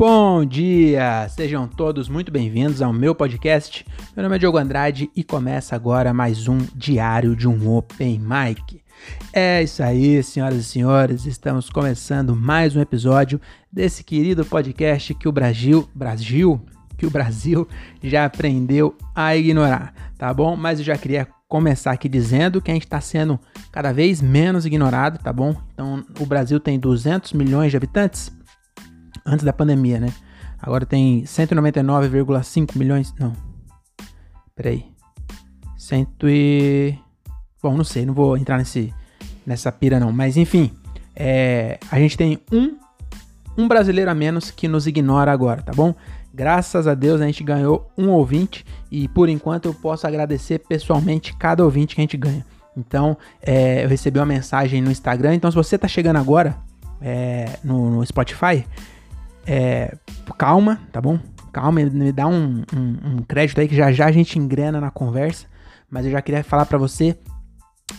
Bom dia! Sejam todos muito bem-vindos ao meu podcast. Meu nome é Diogo Andrade e começa agora mais um diário de um Open Mic. É isso aí, senhoras e senhores, estamos começando mais um episódio desse querido podcast que o Brasil, Brasil, que o Brasil já aprendeu a ignorar, tá bom? Mas eu já queria começar aqui dizendo que a gente está sendo cada vez menos ignorado, tá bom? Então, o Brasil tem 200 milhões de habitantes antes da pandemia, né? Agora tem 199,5 milhões. Não. Peraí. Cento e. Bom, não sei, não vou entrar nesse, nessa pira não. Mas enfim, é, a gente tem um, um brasileiro a menos que nos ignora agora, tá bom? Graças a Deus a gente ganhou um ouvinte e por enquanto eu posso agradecer pessoalmente cada ouvinte que a gente ganha. Então, é, eu recebi uma mensagem no Instagram. Então, se você tá chegando agora é, no, no Spotify, é, calma, tá bom? Calma, me dá um, um, um, crédito aí que já já a gente engrena na conversa. Mas eu já queria falar para você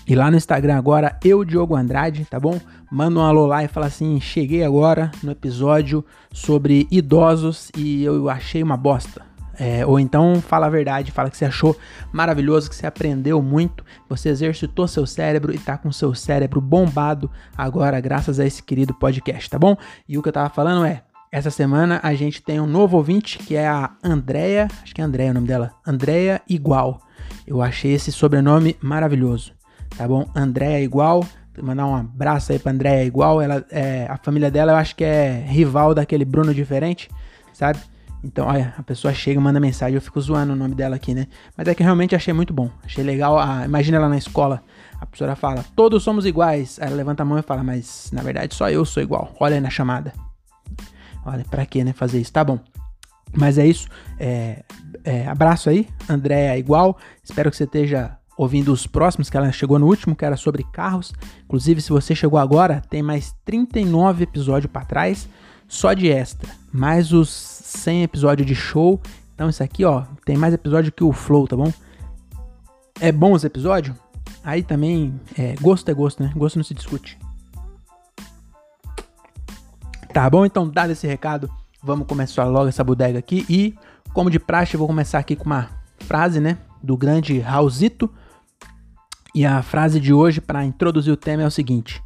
ir lá no Instagram agora, eu, Diogo Andrade, tá bom? Manda um alô lá e fala assim: cheguei agora no episódio sobre idosos e eu achei uma bosta. É, ou então fala a verdade, fala que você achou maravilhoso, que você aprendeu muito, você exercitou seu cérebro e tá com seu cérebro bombado agora, graças a esse querido podcast, tá bom? E o que eu tava falando é: essa semana a gente tem um novo ouvinte que é a Andrea, acho que é Andrea o nome dela, Andrea Igual. Eu achei esse sobrenome maravilhoso, tá bom? Andrea Igual, mandar um abraço aí pra Andrea Igual. Ela, é, a família dela eu acho que é rival daquele Bruno diferente, sabe? Então, olha, a pessoa chega e manda mensagem, eu fico zoando o nome dela aqui, né? Mas é que realmente achei muito bom. Achei legal. A, imagina ela na escola, a professora fala, todos somos iguais. Aí ela levanta a mão e fala, mas na verdade só eu sou igual. Olha aí na chamada. Olha, pra que, né, fazer isso? Tá bom. Mas é isso. É, é, abraço aí, Andréia igual. Espero que você esteja ouvindo os próximos, que ela chegou no último, que era sobre carros. Inclusive, se você chegou agora, tem mais 39 episódios para trás, só de extra. Mais os 100 episódios de show. Então, isso aqui, ó, tem mais episódio que o Flow, tá bom? É bom os episódios? Aí também, é, gosto é gosto, né? Gosto não se discute. Tá bom? Então, dado esse recado, vamos começar logo essa bodega aqui. E, como de praxe, eu vou começar aqui com uma frase, né? Do grande Raulzito. E a frase de hoje, para introduzir o tema, é o seguinte: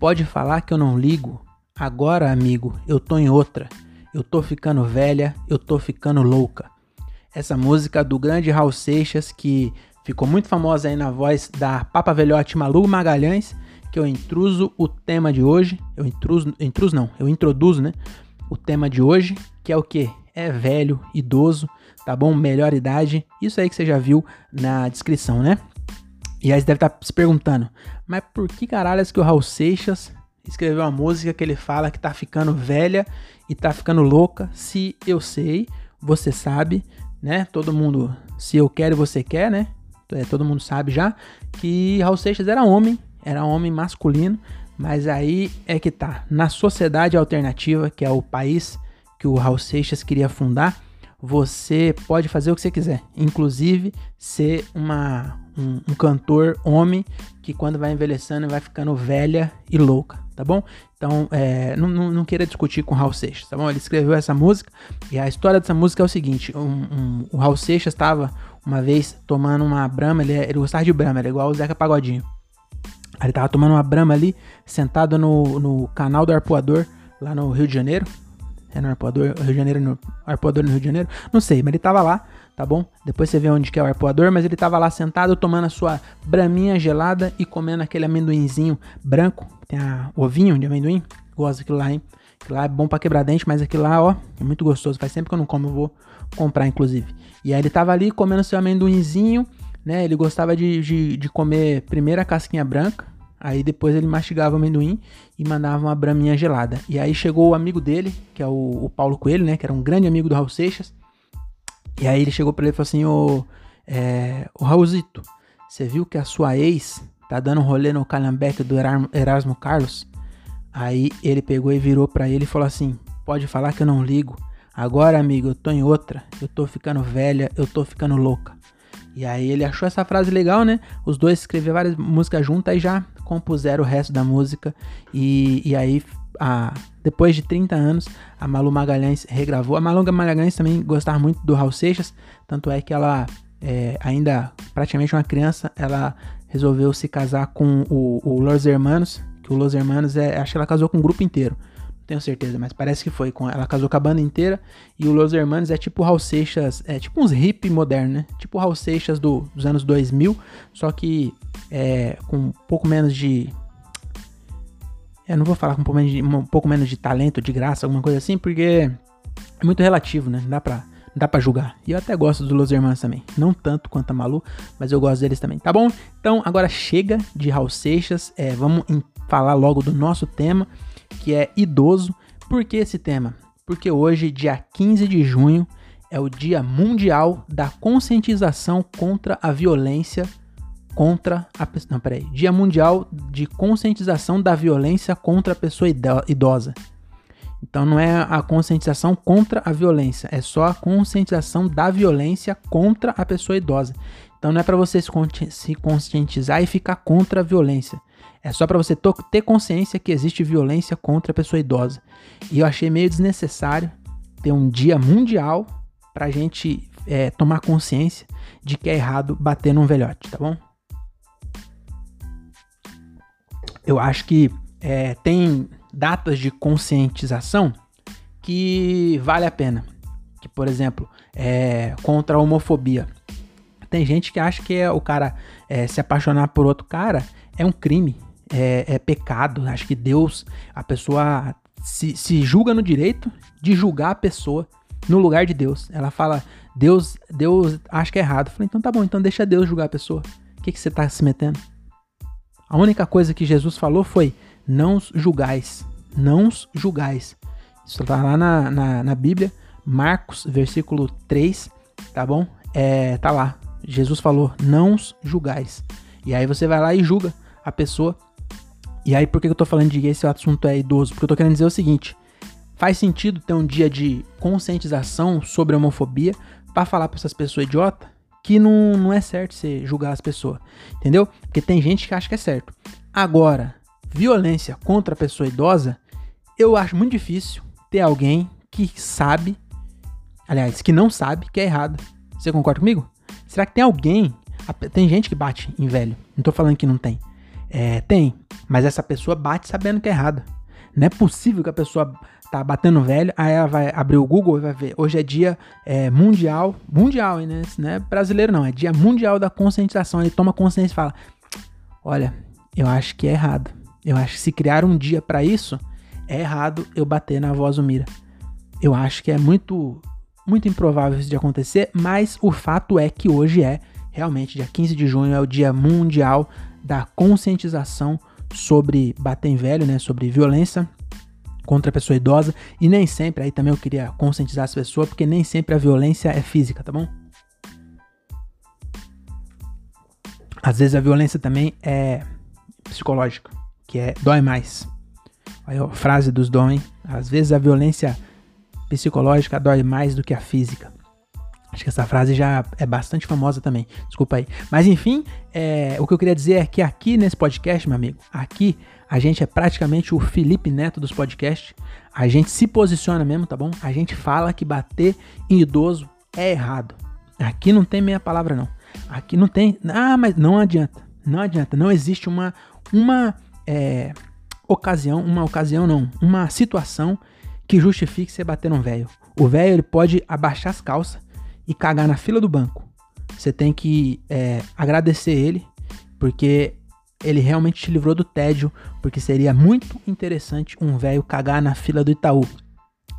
Pode falar que eu não ligo. Agora, amigo, eu tô em outra. Eu tô ficando velha, eu tô ficando louca. Essa música do grande Raul Seixas, que ficou muito famosa aí na voz da Papa Velhote Malu Magalhães que eu intruso o tema de hoje. Eu intruso, intruso não, eu introduzo, né? O tema de hoje, que é o que? É velho, idoso, tá bom? Melhor idade. Isso aí que você já viu na descrição, né? E aí você deve estar tá se perguntando, mas por que caralhas que o Raul Seixas escreveu uma música que ele fala que tá ficando velha e tá ficando louca? Se eu sei, você sabe, né? Todo mundo, se eu quero você quer, né? É, todo mundo sabe já que Raul Seixas era homem era homem masculino, mas aí é que tá. Na sociedade alternativa, que é o país que o Raul Seixas queria fundar, você pode fazer o que você quiser, inclusive ser uma, um, um, cantor homem que quando vai envelhecendo vai ficando velha e louca, tá bom? Então, é, não, não, não, queira discutir com o Raul Seixas, tá bom? Ele escreveu essa música e a história dessa música é o seguinte: um, um, o Raul Seixas estava uma vez tomando uma brama, ele, ele gostava de brama, era igual o Zeca Pagodinho. Ele tava tomando uma brama ali, sentado no, no canal do arpoador, lá no Rio de Janeiro. É no arpoador, Rio de Janeiro, no arpoador no Rio de Janeiro? Não sei, mas ele tava lá, tá bom? Depois você vê onde que é o arpoador, mas ele tava lá sentado tomando a sua braminha gelada e comendo aquele amendoinzinho branco. Tem a ovinho de amendoim. Gosto daquilo lá, hein? Aquilo lá é bom pra quebrar dente, mas aquilo lá, ó, é muito gostoso. Faz sempre que eu não como, eu vou comprar, inclusive. E aí ele tava ali comendo seu amendoinzinho né? Ele gostava de, de, de comer primeiro a casquinha branca, aí depois ele mastigava o amendoim e mandava uma braminha gelada. E aí chegou o amigo dele, que é o, o Paulo Coelho, né? Que era um grande amigo do Raul Seixas. E aí ele chegou para ele e falou assim: Ô, é, ô Raulzito, você viu que a sua ex tá dando rolê no calhambeque do Erasmo Carlos? Aí ele pegou e virou para ele e falou assim: Pode falar que eu não ligo. Agora, amigo, eu tô em outra. Eu tô ficando velha, eu tô ficando louca. E aí ele achou essa frase legal, né? Os dois escreveram várias músicas juntas e já compuseram o resto da música. E, e aí a, depois de 30 anos, a Malu Magalhães regravou. A Malu Magalhães também gostava muito do Raul Seixas, tanto é que ela, é, ainda praticamente uma criança, ela resolveu se casar com o, o Los Hermanos, que o Los Hermanos é, acho que ela casou com o grupo inteiro. Tenho certeza, mas parece que foi. Com, ela casou com a banda inteira. E o Los Hermanos é tipo Raul Seixas, é tipo uns hip moderno, né? Tipo Raul Seixas do, dos anos 2000, só que é, com um pouco menos de eu não vou falar com um pouco, menos de, um pouco menos de talento, de graça, alguma coisa assim, porque é muito relativo, né? Não dá pra, não dá pra julgar. E eu até gosto dos Los Hermanos também. Não tanto quanto a Malu, mas eu gosto deles também, tá bom? Então agora chega de Raul Seixas. É, vamos falar logo do nosso tema, que é idoso. Por que esse tema? Porque hoje, dia 15 de junho, é o Dia Mundial da Conscientização contra a Violência contra a pessoa. Não, peraí. Dia Mundial de Conscientização da Violência contra a Pessoa Idosa. Então não é a conscientização contra a violência, é só a conscientização da violência contra a pessoa idosa. Então não é para você se conscientizar e ficar contra a violência. É só para você ter consciência que existe violência contra a pessoa idosa. E eu achei meio desnecessário ter um dia mundial para a gente é, tomar consciência de que é errado bater num velhote, tá bom? eu acho que é, tem datas de conscientização que vale a pena. Que, por exemplo, é, contra a homofobia. Tem gente que acha que é o cara é, se apaixonar por outro cara é um crime, é, é pecado. Acho que Deus, a pessoa se, se, julga no direito de julgar a pessoa no lugar de Deus. Ela fala, Deus, Deus acha que é errado. Eu falei, então tá bom, então deixa Deus julgar a pessoa. O que, que você tá se metendo? A única coisa que Jesus falou foi: não julgais, não julgais. Isso está lá na, na, na, Bíblia, Marcos, versículo 3, tá bom? É, tá lá. Jesus falou: não julgais. E aí você vai lá e julga a pessoa. E aí, por que eu tô falando de que esse assunto é idoso? Porque eu tô querendo dizer o seguinte: faz sentido ter um dia de conscientização sobre a homofobia para falar para essas pessoas idiotas que não, não é certo você julgar as pessoas, entendeu? Porque tem gente que acha que é certo. Agora, violência contra a pessoa idosa, eu acho muito difícil ter alguém que sabe, aliás, que não sabe que é errado. Você concorda comigo? Será que tem alguém? Tem gente que bate em velho. Não tô falando que não tem. É, tem. Mas essa pessoa bate sabendo que é errado. Não é possível que a pessoa tá batendo velho, aí ela vai abrir o Google e vai ver. Hoje é dia é, mundial, mundial, né? Não é brasileiro não, é dia mundial da conscientização. Ele toma consciência e fala: Olha, eu acho que é errado. Eu acho que se criar um dia para isso, é errado eu bater na voz Mira. Eu acho que é muito, muito improvável isso de acontecer, mas o fato é que hoje é, realmente, dia 15 de junho, é o dia mundial da conscientização sobre bater em velho, né? Sobre violência contra a pessoa idosa e nem sempre, aí também eu queria conscientizar as pessoas, porque nem sempre a violência é física, tá bom? Às vezes a violência também é psicológica, que é dói mais. Aí a frase dos dói, às vezes a violência psicológica dói mais do que a física. Acho que essa frase já é bastante famosa também. Desculpa aí. Mas enfim, é, o que eu queria dizer é que aqui nesse podcast, meu amigo, aqui a gente é praticamente o Felipe Neto dos podcasts. A gente se posiciona mesmo, tá bom? A gente fala que bater em idoso é errado. Aqui não tem meia palavra, não. Aqui não tem. Ah, mas não adianta. Não adianta. Não existe uma, uma é, ocasião, uma ocasião não, uma situação que justifique você bater num velho. O velho ele pode abaixar as calças e cagar na fila do banco. Você tem que é, agradecer ele, porque ele realmente te livrou do tédio, porque seria muito interessante um velho cagar na fila do Itaú.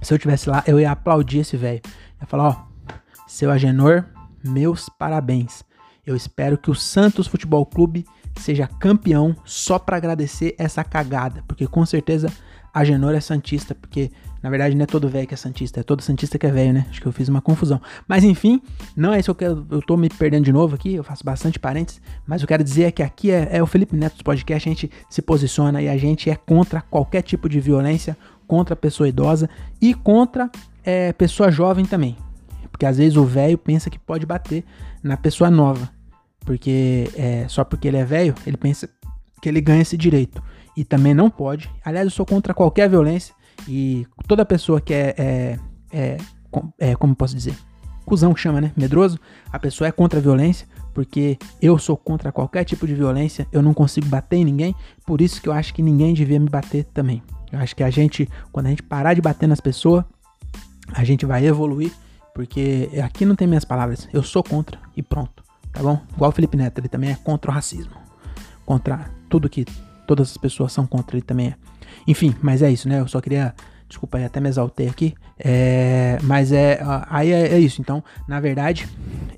Se eu tivesse lá, eu ia aplaudir esse velho. Ia falar, ó, seu Agenor, meus parabéns. Eu espero que o Santos Futebol Clube seja campeão só para agradecer essa cagada, porque com certeza Agenor é santista, porque na verdade, não é todo velho que é santista, é todo santista que é velho, né? Acho que eu fiz uma confusão. Mas enfim, não é isso que eu quero. Eu tô me perdendo de novo aqui, eu faço bastante parênteses. Mas eu quero dizer é que aqui é, é o Felipe Neto dos podcast, a gente se posiciona e a gente é contra qualquer tipo de violência, contra a pessoa idosa e contra é, pessoa jovem também. Porque às vezes o velho pensa que pode bater na pessoa nova. Porque é, só porque ele é velho, ele pensa que ele ganha esse direito. e também não pode. Aliás, eu sou contra qualquer violência e toda pessoa que é, é, é, é como posso dizer, cuzão que chama, né? Medroso, a pessoa é contra a violência, porque eu sou contra qualquer tipo de violência, eu não consigo bater em ninguém, por isso que eu acho que ninguém devia me bater também. Eu acho que a gente, quando a gente parar de bater nas pessoas, a gente vai evoluir, porque aqui não tem minhas palavras, eu sou contra e pronto, tá bom? Igual o Felipe Neto, ele também é contra o racismo, contra tudo que todas as pessoas são contra, ele também é. Enfim, mas é isso, né? Eu só queria Desculpa aí, até me exaltei aqui. É, mas é, aí é, é, isso. Então, na verdade,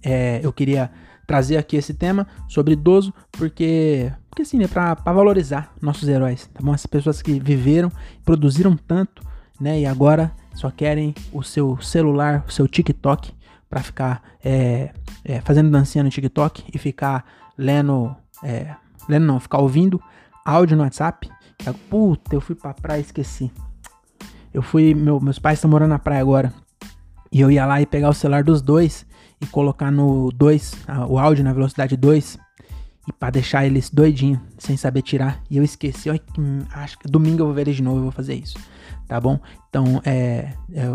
é, eu queria trazer aqui esse tema sobre idoso, porque, porque assim, né, pra, pra valorizar nossos heróis, tá bom? Essas pessoas que viveram, produziram tanto, né, e agora só querem o seu celular, o seu TikTok, para ficar é, é, fazendo dancinha no TikTok e ficar lendo, é, lendo não, ficar ouvindo áudio no WhatsApp. Puta, eu fui pra praia e esqueci. Eu fui, meu, meus pais estão morando na praia agora. E eu ia lá e pegar o celular dos dois e colocar no 2, o áudio na velocidade 2. E para deixar eles doidinhos, sem saber tirar. E eu esqueci, acho que domingo eu vou ver eles de novo, eu vou fazer isso. Tá bom? Então, é, é.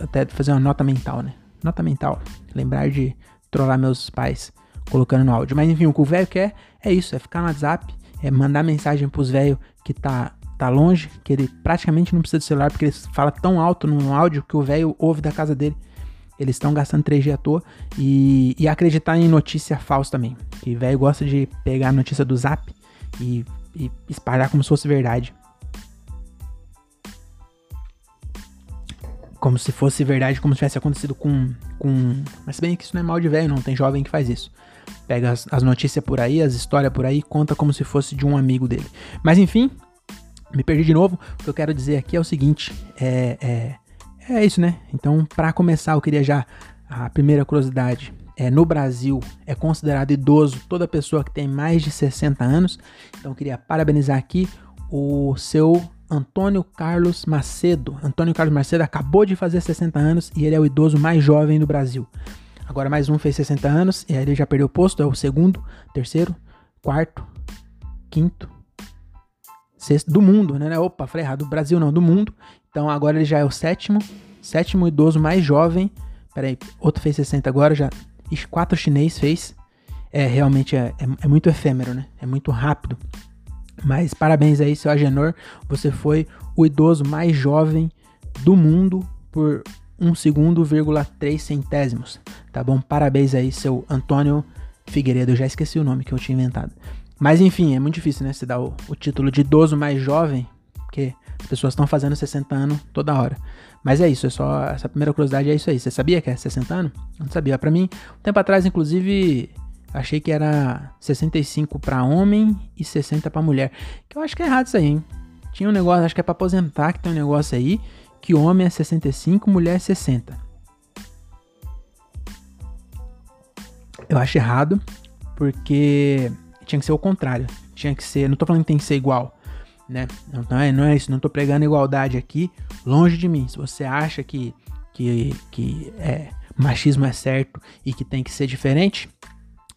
Até fazer uma nota mental, né? Nota mental. Lembrar de trollar meus pais colocando no áudio. Mas enfim, o que o velho quer é isso: é ficar no WhatsApp, é mandar mensagem pros velhos que tá tá longe, que ele praticamente não precisa de celular, porque ele fala tão alto no áudio que o velho ouve da casa dele. Eles estão gastando 3G à toa e, e acreditar em notícia falsa também. Que velho gosta de pegar a notícia do zap e, e espalhar como se fosse verdade. Como se fosse verdade, como se tivesse acontecido com. com... Mas bem que isso não é mal de velho, não tem jovem que faz isso. Pega as, as notícias por aí, as histórias por aí e conta como se fosse de um amigo dele. Mas enfim, me perdi de novo. O que eu quero dizer aqui é o seguinte: é, é, é isso, né? Então, para começar, eu queria já. A primeira curiosidade é, no Brasil é considerado idoso toda pessoa que tem mais de 60 anos. Então, eu queria parabenizar aqui o seu Antônio Carlos Macedo. Antônio Carlos Macedo acabou de fazer 60 anos e ele é o idoso mais jovem do Brasil. Agora mais um fez 60 anos e aí ele já perdeu o posto, é o segundo, terceiro, quarto, quinto, sexto do mundo, né? Opa, falei errado, do Brasil não, do mundo. Então agora ele já é o sétimo, sétimo idoso mais jovem. Peraí, outro fez 60 agora, já. Quatro chinês fez. É, realmente é, é, é, muito efêmero, né? É muito rápido. Mas parabéns aí, seu Agenor. Você foi o idoso mais jovem do mundo por 1 segundo, 3 centésimos. Tá bom? Parabéns aí, seu Antônio Figueiredo. Eu já esqueci o nome que eu tinha inventado. Mas enfim, é muito difícil, né? Você dar o, o título de idoso mais jovem, porque as pessoas estão fazendo 60 anos toda hora. Mas é isso, é só essa primeira curiosidade é isso aí. Você sabia que é 60 anos? Não sabia. Para mim, um tempo atrás, inclusive, achei que era 65 para homem e 60 para mulher. Que eu acho que é errado isso aí, hein? Tinha um negócio, acho que é para aposentar, que tem um negócio aí que homem é 65, mulher é 60. Eu acho errado, porque tinha que ser o contrário. Tinha que ser. Não tô falando que tem que ser igual. Né? Não, é, não é isso. Não tô pregando igualdade aqui. Longe de mim. Se você acha que, que, que é, machismo é certo e que tem que ser diferente,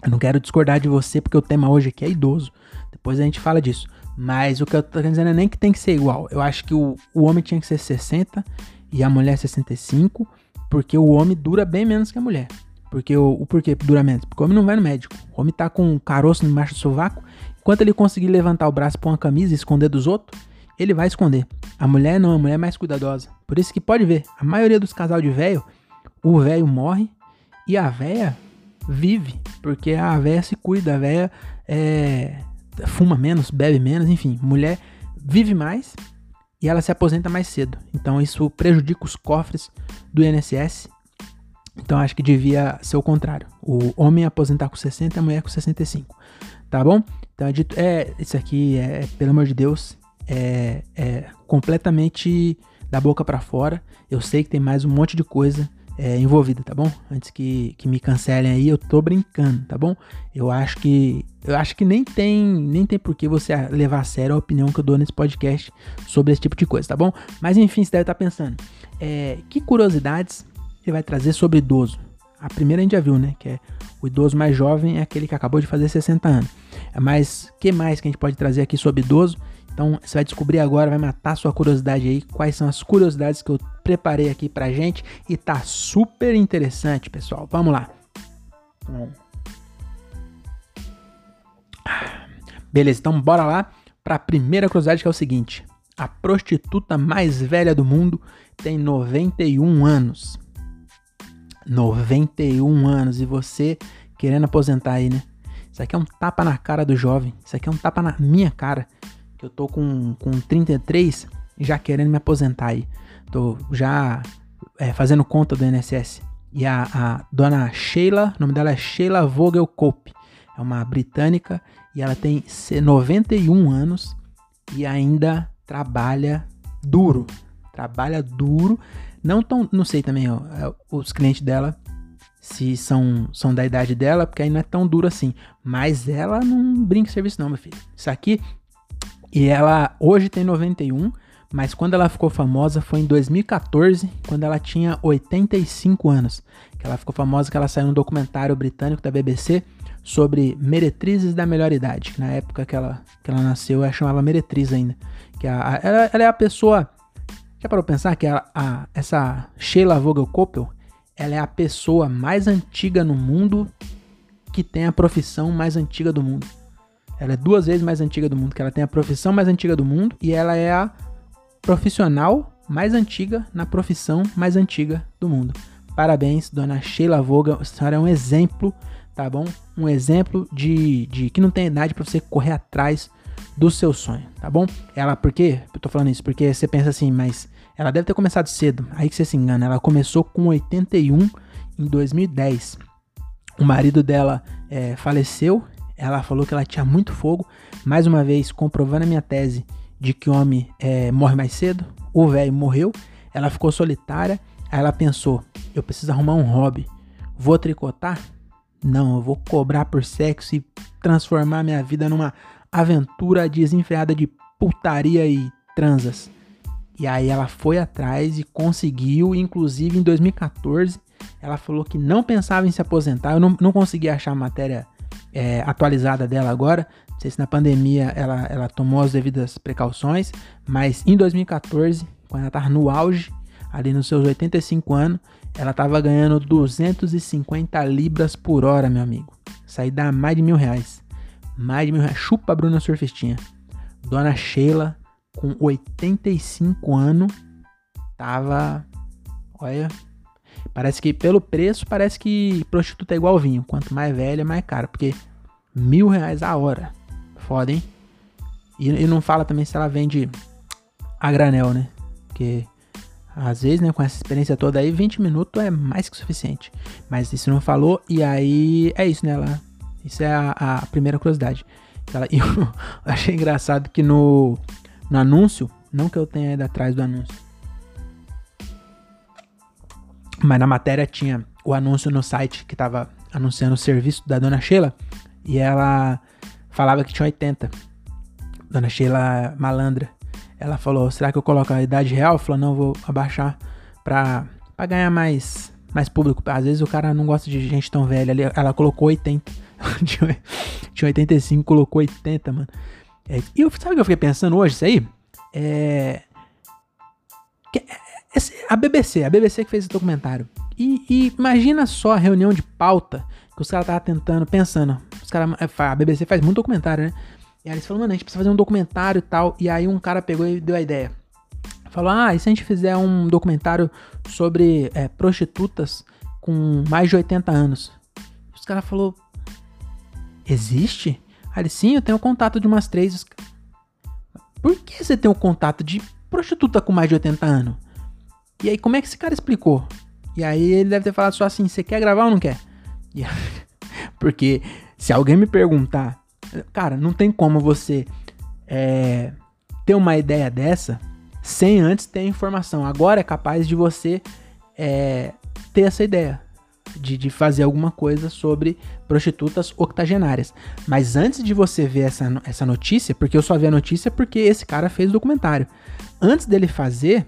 eu não quero discordar de você, porque o tema hoje aqui é idoso. Depois a gente fala disso. Mas o que eu tô dizendo é nem que tem que ser igual. Eu acho que o, o homem tinha que ser 60 e a mulher 65, porque o homem dura bem menos que a mulher. Porque o, o porquê dura menos? Porque o homem não vai no médico. O homem tá com um caroço embaixo do sovaco. Enquanto ele conseguir levantar o braço, pôr uma camisa e esconder dos outros, ele vai esconder. A mulher não, a mulher é mais cuidadosa. Por isso que pode ver, a maioria dos casal de velho, o velho morre e a véia vive. Porque a véia se cuida, a véia é, fuma menos, bebe menos, enfim. Mulher vive mais e ela se aposenta mais cedo. Então isso prejudica os cofres do INSS então acho que devia ser o contrário. O homem aposentar com 60 e a mulher com 65. Tá bom? Então é dito. É, isso aqui é, pelo amor de Deus, é, é completamente da boca para fora. Eu sei que tem mais um monte de coisa é, envolvida, tá bom? Antes que, que me cancelem aí, eu tô brincando, tá bom? Eu acho que eu acho que nem tem nem tem por que você levar a sério a opinião que eu dou nesse podcast sobre esse tipo de coisa, tá bom? Mas enfim, você deve estar tá pensando, é, que curiosidades ele vai trazer sobre idoso. A primeira a gente já viu, né? Que é o idoso mais jovem é aquele que acabou de fazer 60 anos. Mas que mais que a gente pode trazer aqui sobre idoso? Então você vai descobrir agora, vai matar sua curiosidade aí, quais são as curiosidades que eu preparei aqui pra gente e tá super interessante, pessoal. Vamos lá. Beleza, então bora lá para a primeira curiosidade que é o seguinte: a prostituta mais velha do mundo tem 91 anos. 91 anos e você querendo aposentar aí, né? Isso aqui é um tapa na cara do jovem. Isso aqui é um tapa na minha cara. Que eu tô com, com 33 e já querendo me aposentar aí. Tô já é, fazendo conta do INSS. E a, a, dona Sheila, o nome dela é Sheila Vogel Cope. É uma britânica e ela tem 91 anos e ainda trabalha duro. Trabalha duro. Não tão, não sei também, ó, é, os clientes dela se são, são da idade dela, porque aí não é tão duro assim. Mas ela não brinca de serviço não, meu filho. Isso aqui e ela hoje tem 91, mas quando ela ficou famosa foi em 2014, quando ela tinha 85 anos. Que ela ficou famosa que ela saiu num documentário britânico da BBC sobre meretrizes da melhor idade. Na época que ela, que ela nasceu, ela chamava meretriz ainda. Que a, ela, ela é a pessoa. Já parou pensar que a, a, essa Sheila Vogel Koppel, ela é a pessoa mais antiga no mundo que tem a profissão mais antiga do mundo. Ela é duas vezes mais antiga do mundo, que ela tem a profissão mais antiga do mundo e ela é a profissional mais antiga na profissão mais antiga do mundo. Parabéns, dona Sheila Vogel, a senhora é um exemplo tá bom? Um exemplo de, de que não tem idade para você correr atrás do seu sonho, tá bom? Ela, por quê? Eu tô falando isso porque você pensa assim, mas ela deve ter começado cedo. Aí que você se engana, ela começou com 81 em 2010. O marido dela é, faleceu, ela falou que ela tinha muito fogo. Mais uma vez, comprovando a minha tese de que homem é, morre mais cedo. O velho morreu, ela ficou solitária. Aí ela pensou: eu preciso arrumar um hobby. Vou tricotar? Não, eu vou cobrar por sexo e transformar minha vida numa aventura desenfreada de putaria e transas. E aí ela foi atrás e conseguiu, inclusive em 2014, ela falou que não pensava em se aposentar. Eu não, não consegui achar a matéria é, atualizada dela agora. Não sei se na pandemia ela, ela tomou as devidas precauções, mas em 2014, quando ela estava no auge, ali nos seus 85 anos, ela tava ganhando 250 libras por hora, meu amigo. Isso aí dá mais de mil reais. Mais de mil reais. Chupa a Bruna Surfistinha. Dona Sheila, com 85 anos, tava. Olha. Parece que pelo preço, parece que prostituta é igual vinho. Quanto mais velha, mais caro. Porque mil reais a hora. Foda, hein? E, e não fala também se ela vende a granel, né? Porque às vezes, né, com essa experiência toda aí, 20 minutos é mais que suficiente. Mas isso não falou, e aí é isso, né? Ela, isso é a, a primeira curiosidade. Ela, eu achei engraçado que no, no anúncio, não que eu tenha ido atrás do anúncio, mas na matéria tinha o anúncio no site que tava anunciando o serviço da dona Sheila, e ela falava que tinha 80. Dona Sheila malandra. Ela falou: será que eu coloco a idade real? Falou: não, vou abaixar pra, pra ganhar mais, mais público. Às vezes o cara não gosta de gente tão velha. Ela colocou 80. Tinha 85, colocou 80, mano. É, e eu, sabe o que eu fiquei pensando hoje, isso aí? É. Esse, a BBC, a BBC que fez esse documentário. E, e, imagina só a reunião de pauta que os caras estavam tentando, pensando. Os cara, a BBC faz muito documentário, né? E aí eles falaram, mano, a gente precisa fazer um documentário e tal. E aí um cara pegou e deu a ideia. Falou, ah, e se a gente fizer um documentário sobre é, prostitutas com mais de 80 anos? Os caras falaram, existe? Aí ele, sim, eu tenho contato de umas três. Por que você tem o um contato de prostituta com mais de 80 anos? E aí, como é que esse cara explicou? E aí ele deve ter falado só assim, você quer gravar ou não quer? Porque se alguém me perguntar Cara, não tem como você é, ter uma ideia dessa sem antes ter informação. Agora é capaz de você é, ter essa ideia de, de, fazer alguma coisa sobre prostitutas octogenárias. Mas antes de você ver essa, essa notícia, porque eu só vi a notícia porque esse cara fez o documentário. Antes dele fazer,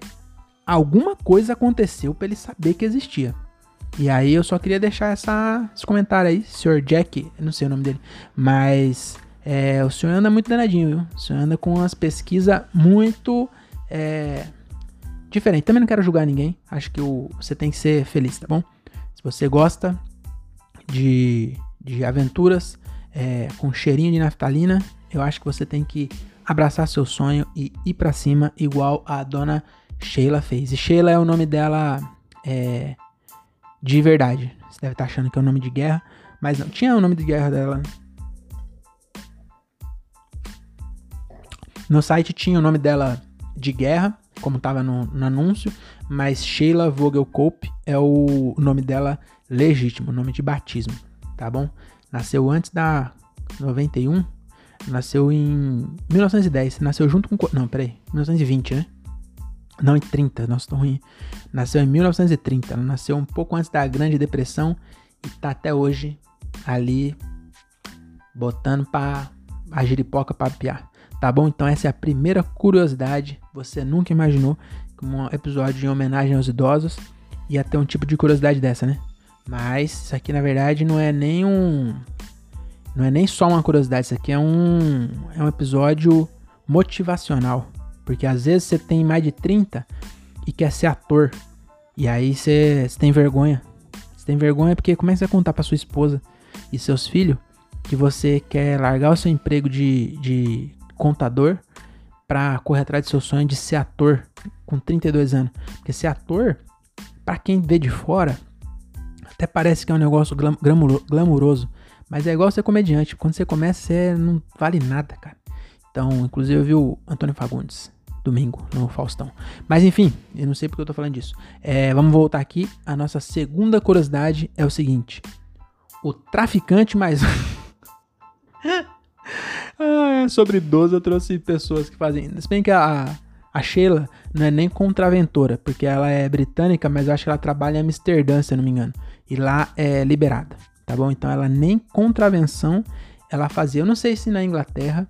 alguma coisa aconteceu para ele saber que existia. E aí eu só queria deixar essa, esse comentário aí, senhor Jack, não sei o nome dele, mas é, o senhor anda muito danadinho, viu? O senhor anda com umas pesquisas muito é, diferentes. Também não quero julgar ninguém, acho que o, você tem que ser feliz, tá bom? Se você gosta de, de aventuras é, com cheirinho de naftalina, eu acho que você tem que abraçar seu sonho e ir para cima, igual a dona Sheila fez. E Sheila é o nome dela é, de verdade. Você deve estar tá achando que é o nome de guerra, mas não. Tinha o nome de guerra dela. No site tinha o nome dela de guerra, como estava no, no, anúncio, mas Sheila Vogelkoop é o nome dela legítimo, nome de batismo, tá bom? Nasceu antes da 91, nasceu em 1910, nasceu junto com. Não, peraí, 1920, né? Não, em 30, nossa, tô ruim. Nasceu em 1930, ela nasceu um pouco antes da Grande Depressão e tá até hoje ali botando pra a giripoca pra piar. Tá bom? Então essa é a primeira curiosidade. Você nunca imaginou que um episódio em homenagem aos idosos ia ter um tipo de curiosidade dessa, né? Mas isso aqui na verdade não é nem um não é nem só uma curiosidade, isso aqui é um é um episódio motivacional. Porque às vezes você tem mais de 30 e quer ser ator. E aí você, você tem vergonha. Você tem vergonha porque como é que você vai contar pra sua esposa e seus filhos que você quer largar o seu emprego de, de contador pra correr atrás do seu sonho de ser ator com 32 anos? Porque ser ator, para quem vê de fora, até parece que é um negócio glam, glamuroso. Mas é igual ser comediante. Quando você começa, você não vale nada, cara. Então, inclusive eu vi o Antônio Fagundes domingo no Faustão. Mas enfim, eu não sei porque eu tô falando disso. É, vamos voltar aqui. A nossa segunda curiosidade é o seguinte: o traficante mais. ah, sobre idoso eu trouxe pessoas que fazem. Se bem que a, a Sheila não é nem contraventora, porque ela é britânica, mas eu acho que ela trabalha em Amsterdã, se eu não me engano. E lá é liberada, tá bom? Então ela nem contravenção ela fazia. Eu não sei se na Inglaterra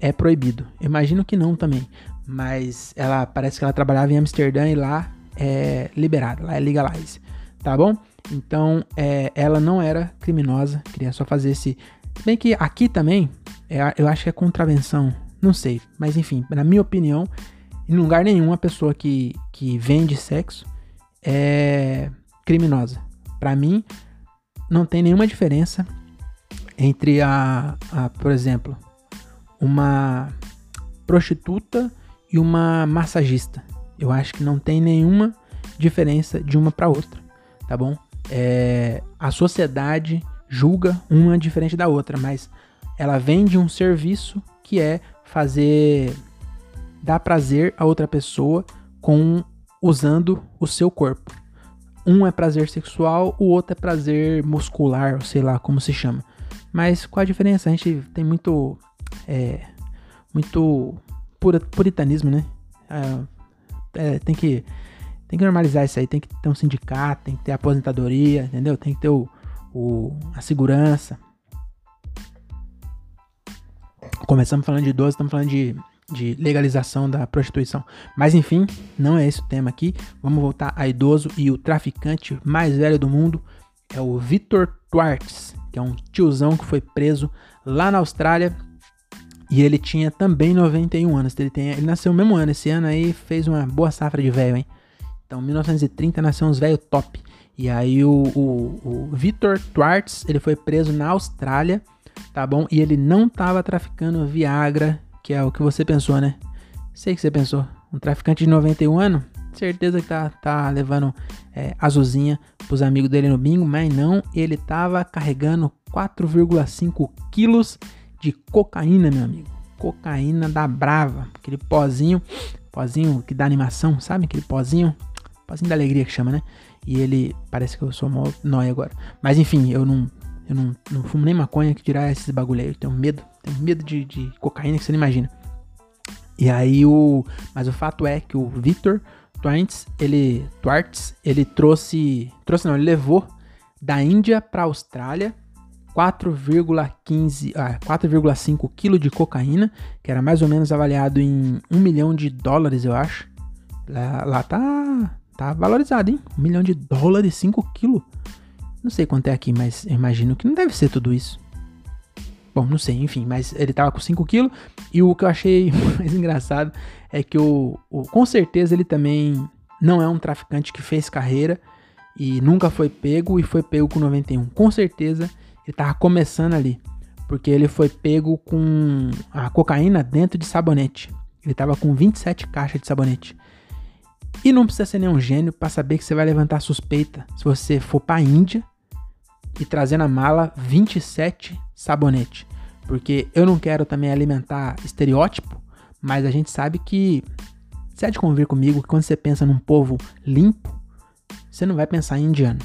é proibido. Imagino que não também mas ela parece que ela trabalhava em Amsterdã e lá é liberada, lá é legalize, tá bom? Então é, ela não era criminosa, queria só fazer esse. Bem que aqui também, é, eu acho que é contravenção, não sei, mas enfim, na minha opinião, em lugar nenhum a pessoa que, que vende sexo é criminosa. Para mim, não tem nenhuma diferença entre a, a, por exemplo, uma prostituta e uma massagista. Eu acho que não tem nenhuma diferença de uma para outra, tá bom? É, a sociedade julga uma diferente da outra, mas ela vende um serviço que é fazer dar prazer a outra pessoa com usando o seu corpo. Um é prazer sexual, o outro é prazer muscular, ou sei lá como se chama. Mas qual a diferença? A gente tem muito é, muito pura, puritanismo, né? É, é, tem que tem que normalizar isso aí, tem que ter um sindicato, tem que ter aposentadoria, entendeu? Tem que ter o, o a segurança. Começamos falando de idoso, estamos falando de, de legalização da prostituição. Mas enfim, não é esse o tema aqui. Vamos voltar a idoso e o traficante mais velho do mundo é o Victor Twartz, que é um tiozão que foi preso lá na Austrália e ele tinha também 91 anos. Ele, tem, ele nasceu no mesmo ano. Esse ano aí fez uma boa safra de velho, hein? Então, 1930 nasceu uns velho top. E aí o, o, o Victor Twartz, ele foi preso na Austrália, tá bom? E ele não tava traficando Viagra, que é o que você pensou, né? Sei que você pensou. Um traficante de 91 anos? Certeza que tá, tá levando é, azulzinha pros amigos dele no bingo, mas não. Ele tava carregando 4,5 quilos de cocaína, meu amigo. Cocaína da brava. Aquele pozinho, pozinho que dá animação, sabe? Aquele pozinho, pozinho da alegria que chama, né? E ele, parece que eu sou mó nóia agora. Mas enfim, eu não, eu não, não fumo nem maconha que tirar esses bagulho aí. Eu tenho medo, tenho medo de, de cocaína que você não imagina. E aí o, mas o fato é que o Victor Twartz, ele, Twartz, ele trouxe, trouxe não, ele levou da Índia para Austrália 4,15, ah, 4,5 kg de cocaína, que era mais ou menos avaliado em 1 milhão de dólares, eu acho. Lá, lá tá Tá valorizado, hein? Um milhão de dólares, 5 quilos. Não sei quanto é aqui, mas imagino que não deve ser tudo isso. Bom, não sei, enfim, mas ele tava com 5 quilos. E o que eu achei mais engraçado é que o, o, com certeza ele também não é um traficante que fez carreira e nunca foi pego e foi pego com 91. Com certeza ele tava começando ali, porque ele foi pego com a cocaína dentro de sabonete. Ele tava com 27 caixas de sabonete. E não precisa ser nenhum gênio para saber que você vai levantar suspeita se você for para Índia e trazer na mala 27 sabonete. Porque eu não quero também alimentar estereótipo, mas a gente sabe que você há de convir comigo que quando você pensa num povo limpo, você não vai pensar em indiano.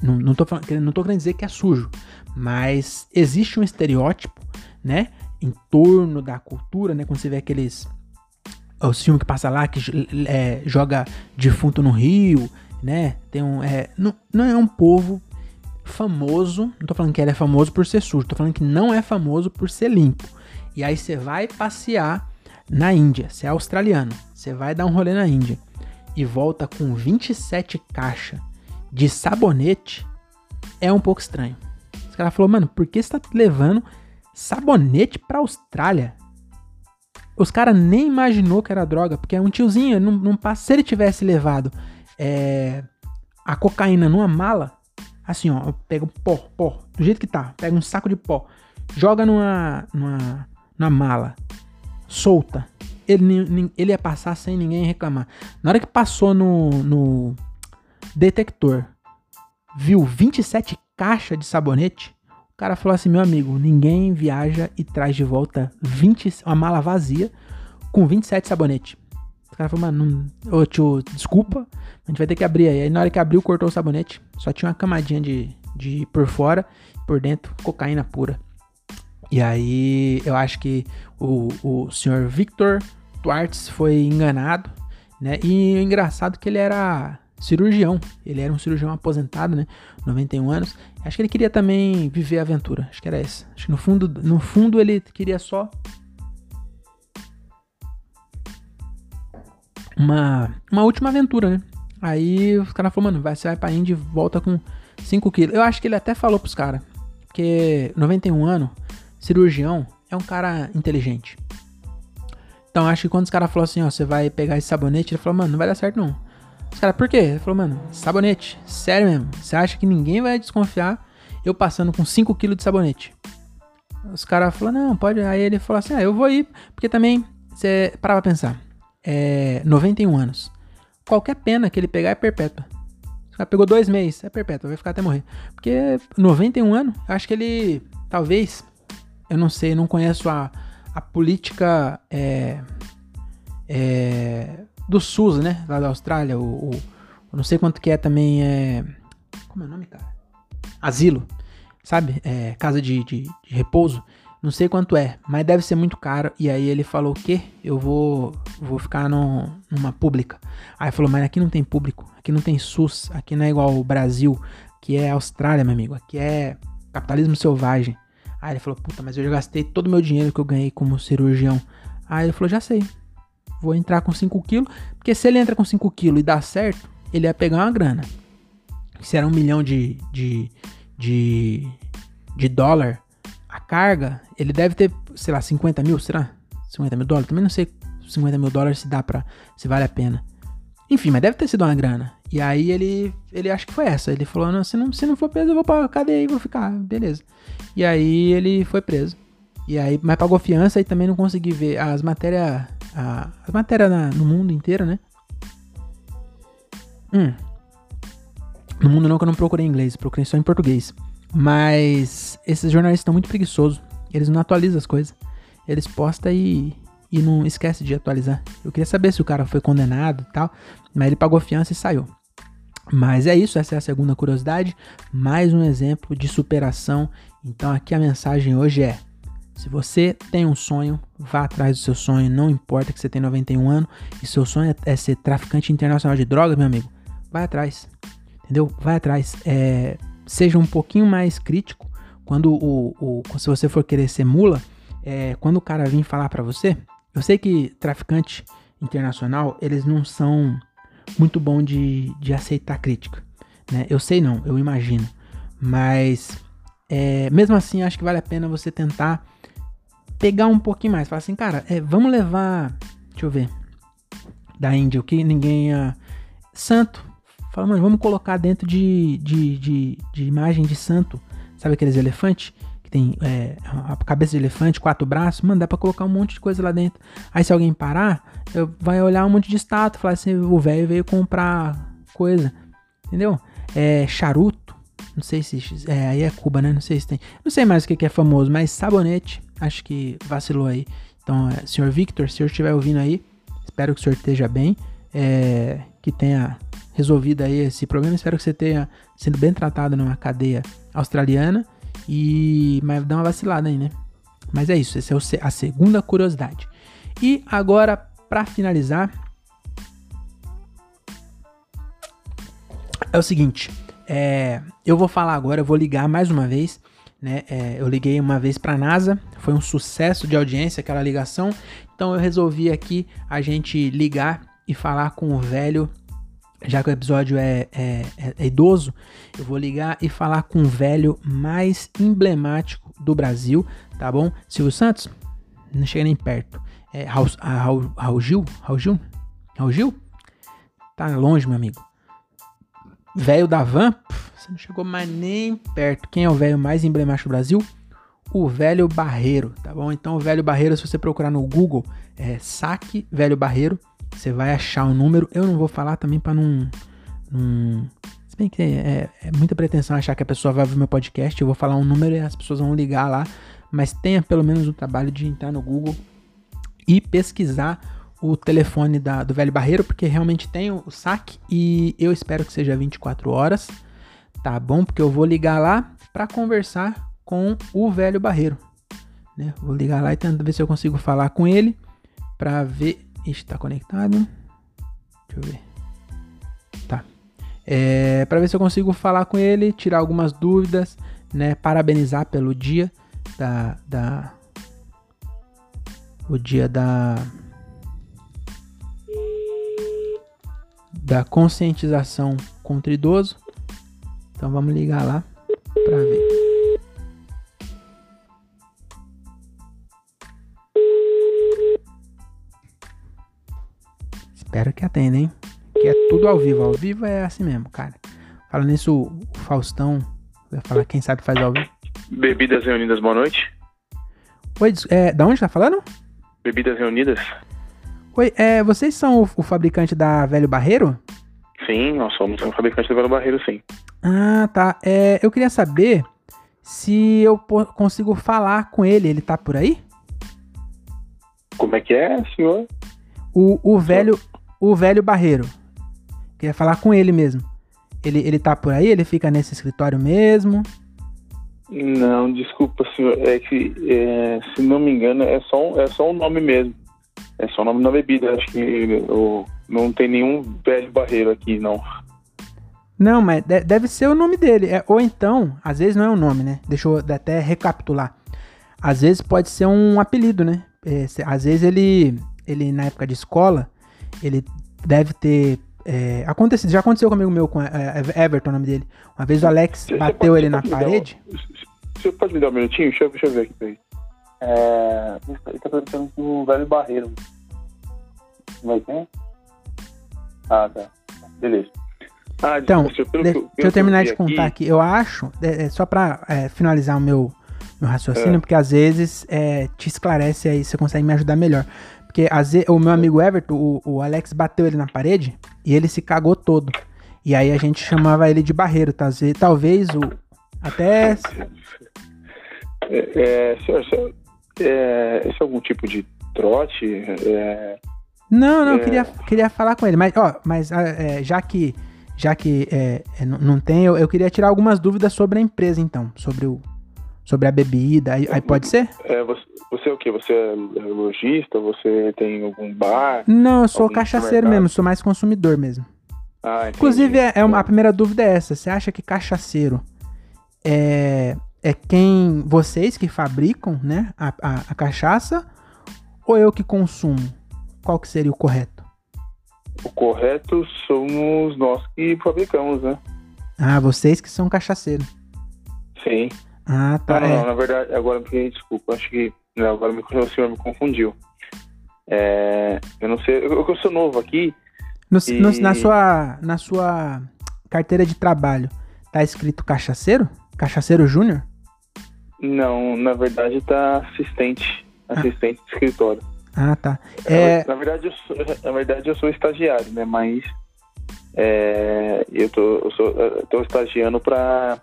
Não, não, tô, falando, não tô querendo dizer que é sujo, mas existe um estereótipo, né, em torno da cultura, né, quando você vê aqueles o filme que passa lá que é, joga defunto no rio, né? Tem um, é, não, não é um povo famoso, não tô falando que ele é famoso por ser sujo, tô falando que não é famoso por ser limpo. E aí você vai passear na Índia, você é australiano, você vai dar um rolê na Índia e volta com 27 caixas de sabonete, é um pouco estranho. Os caras falaram, mano, por que você tá levando sabonete pra Austrália? Os caras nem imaginou que era droga, porque é um tiozinho, não, não passa. Se ele tivesse levado é, a cocaína numa mala, assim, ó, pega o pó, pó, do jeito que tá, pega um saco de pó, joga numa, numa, numa mala, solta. Ele, ele ia passar sem ninguém reclamar. Na hora que passou no, no detector, viu 27 caixas de sabonete, o cara falou assim: meu amigo, ninguém viaja e traz de volta 20, uma mala vazia com 27 sabonete. O cara falou, mano, ô tio, desculpa, a gente vai ter que abrir aí. Aí na hora que abriu, cortou o sabonete. Só tinha uma camadinha de, de por fora, por dentro, cocaína pura. E aí eu acho que o, o senhor Victor Duartes foi enganado, né? E o engraçado é que ele era cirurgião. Ele era um cirurgião aposentado, né? 91 anos. Acho que ele queria também viver a aventura. Acho que era essa. Acho que no fundo, no fundo ele queria só uma, uma última aventura, né? Aí os caras falaram, mano, vai, você vai pra Indy e volta com 5 quilos. Eu acho que ele até falou pros caras, porque 91 anos, cirurgião, é um cara inteligente. Então acho que quando os caras falaram assim, ó, você vai pegar esse sabonete, ele falou, mano, não vai dar certo não. Os caras, por quê? Ele falou, mano, sabonete, sério mesmo, você acha que ninguém vai desconfiar eu passando com 5 quilos de sabonete? Os caras falaram, não, pode. Aí ele falou assim, ah, eu vou ir, porque também, você parava pra pensar, é 91 anos qualquer pena que ele pegar é perpétua. Cara pegou dois meses, é perpétua, vai ficar até morrer. Porque 91 anos, acho que ele, talvez, eu não sei, não conheço a, a política é, é, do SUS, né, lá da Austrália, o, o, não sei quanto que é também, é, como é o nome, cara? Asilo, sabe? É, casa de, de, de repouso. Não sei quanto é, mas deve ser muito caro. E aí ele falou: o quê? Eu vou, vou ficar no, numa pública. Aí falou: mas aqui não tem público, aqui não tem SUS, aqui não é igual o Brasil, que é Austrália, meu amigo, aqui é capitalismo selvagem. Aí ele falou: puta, mas eu já gastei todo o meu dinheiro que eu ganhei como cirurgião. Aí ele falou: já sei, vou entrar com 5 quilos, porque se ele entra com 5 quilos e dá certo, ele ia pegar uma grana. Se era um milhão de, de, de, de dólar a carga, ele deve ter, sei lá, 50 mil, será? 50 mil dólares? Também não sei 50 mil dólares se dá pra. se vale a pena. Enfim, mas deve ter sido uma grana. E aí ele, ele acho que foi essa. Ele falou: não, se não, se não for preso, eu vou pra cadeia e vou ficar. Beleza. E aí ele foi preso. E aí, mas pagou fiança e também não consegui ver as matérias. As matérias no mundo inteiro, né? Hum. No mundo não, que eu não procurei em inglês, procurei só em português. Mas esses jornalistas estão muito preguiçosos. Eles não atualizam as coisas. Eles postam e, e não esquece de atualizar. Eu queria saber se o cara foi condenado e tal, mas ele pagou fiança e saiu. Mas é isso, essa é a segunda curiosidade. Mais um exemplo de superação. Então aqui a mensagem hoje é: se você tem um sonho, vá atrás do seu sonho. Não importa que você tenha 91 anos e seu sonho é ser traficante internacional de drogas, meu amigo. Vai atrás. Entendeu? Vai atrás. É, seja um pouquinho mais crítico quando o, o se você for querer ser mula, é, quando o cara vir falar para você, eu sei que traficante internacional eles não são muito bom de, de aceitar crítica. Né? Eu sei não, eu imagino. Mas é, mesmo assim, acho que vale a pena você tentar pegar um pouquinho mais. Falar assim, cara, é, vamos levar. Deixa eu ver. Da Índia, o que ninguém ia. Santo. Fala, mano, vamos colocar dentro de, de, de, de imagem de santo. Sabe aqueles elefantes? Que tem é, a cabeça de elefante, quatro braços. Mano, dá pra colocar um monte de coisa lá dentro. Aí se alguém parar, vai olhar um monte de estátua. Falar assim, o velho veio comprar coisa. Entendeu? É, charuto. Não sei se. É, aí é Cuba, né? Não sei se tem. Não sei mais o que, que é famoso, mas sabonete. Acho que vacilou aí. Então, é, senhor Victor, se senhor estiver ouvindo aí, espero que o senhor esteja bem. É, que tenha resolvido aí esse problema. Espero que você tenha sido bem tratado numa cadeia australiana. E. Mas dá uma vacilada aí, né? Mas é isso. Essa é a segunda curiosidade. E agora, para finalizar. É o seguinte. É, eu vou falar agora, eu vou ligar mais uma vez. Né? É, eu liguei uma vez para a NASA, foi um sucesso de audiência aquela ligação. Então eu resolvi aqui a gente ligar e falar com o velho. Já que o episódio é, é, é, idoso, eu vou ligar e falar com o velho mais emblemático do Brasil, tá bom? Silvio Santos, não chega nem perto. É Raul, Raul, Raul Gil? Raul Gil? Raul Gil? Tá longe, meu amigo. Velho da van, você não chegou mais nem perto. Quem é o velho mais emblemático do Brasil? O velho Barreiro, tá bom? Então, o velho Barreiro, se você procurar no Google, é saque velho Barreiro, você vai achar o um número. Eu não vou falar também para não, não. Bem que é, é, muita pretensão achar que a pessoa vai ouvir meu podcast, eu vou falar um número e as pessoas vão ligar lá. Mas tenha pelo menos o trabalho de entrar no Google e pesquisar o telefone da, do velho barreiro, porque realmente tem o, saque e eu espero que seja 24 horas, tá bom? Porque eu vou ligar lá para conversar com o velho barreiro, né? Vou ligar lá e tentar ver se eu consigo falar com ele para ver. Está conectado? Deixa eu ver. Tá. É, para ver se eu consigo falar com ele, tirar algumas dúvidas, né? Parabenizar pelo dia da, da o dia da da conscientização contra idoso. Então vamos ligar lá para ver. Espero que atenda, hein? Que é tudo ao vivo. Ao vivo é assim mesmo, cara. Falando nisso, o Faustão vai falar quem sabe faz ao vivo. Bebidas Reunidas, boa noite. Oi, é, da onde tá falando? Bebidas Reunidas. Oi, é, vocês são o, o, fabricante da Velho Barreiro? Sim, nós somos o fabricante da Velho Barreiro, sim. Ah, tá. É, eu queria saber se eu consigo falar com ele. Ele tá por aí? Como é que é, senhor? O, o velho o velho Barreiro. Queria falar com ele mesmo. Ele, ele tá por aí? Ele fica nesse escritório mesmo? Não, desculpa, senhor. É que, é, se não me engano, é só, é só um nome mesmo. É só o nome da bebida. Acho que o, não tem nenhum velho barreiro aqui, não. Não, mas deve ser o nome dele. É, ou então, às vezes não é o nome, né? Deixa eu até recapitular. Às vezes pode ser um apelido, né? É, às vezes ele, ele, na época de escola, ele deve ter é, acontecido, já aconteceu comigo meu com é, é Everton, o nome dele. Uma vez o Alex você bateu pode, ele na parede. Você pode me dar um minutinho? Deixa eu, deixa eu ver aqui. Peraí. É, ele tá perguntando pro velho Barreiro. Vai ter? Ah, tá. Beleza. Ah, então, deixa, deixa eu terminar de contar aqui. aqui. Eu acho, é, é só pra é, finalizar o meu, meu raciocínio, é. porque às vezes é, te esclarece aí, você consegue me ajudar melhor. Porque às vezes, o meu amigo Everton, o, o, Alex bateu ele na parede e ele se cagou todo. E aí a gente chamava ele de barreiro, tá? talvez o. Até. É, é, senhor, senhor, é, esse é algum tipo de trote? É, não, não, eu queria, é. queria falar com ele, mas, ó, mas ah, é, já que, já que é, é não tem, eu, eu, queria tirar algumas dúvidas sobre a empresa, então, sobre, o, sobre a bebida, aí, aí pode ser? É, você, você é o quê? Você é lojista? Você tem algum bar? Não, eu sou cachaceiro mesmo, sou mais consumidor mesmo. Ah, Inclusive, é, é uma, a primeira dúvida é essa, você acha que cachaceiro é, é quem vocês que fabricam, né, a, a, a, cachaça, ou eu que consumo? Qual que seria o correto? o correto somos nós que fabricamos, né? Ah, vocês que são cachaceiros. Sim. Ah, tá. Não, é. não, na verdade, agora me desculpa, acho que não, agora me, o senhor me confundiu. É, eu não sei, eu, eu sou novo aqui, No- e- no- na, sua, na sua carteira de trabalho, tá escrito cachaceiro? Cachaceiro Júnior? Não, na verdade tá assistente, assistente de escritório. Ah, tá. É, Na verdade, eu sou, na verdade, eu sou estagiário, né? Mas é, eu, tô, eu sou, eu tô estagiando para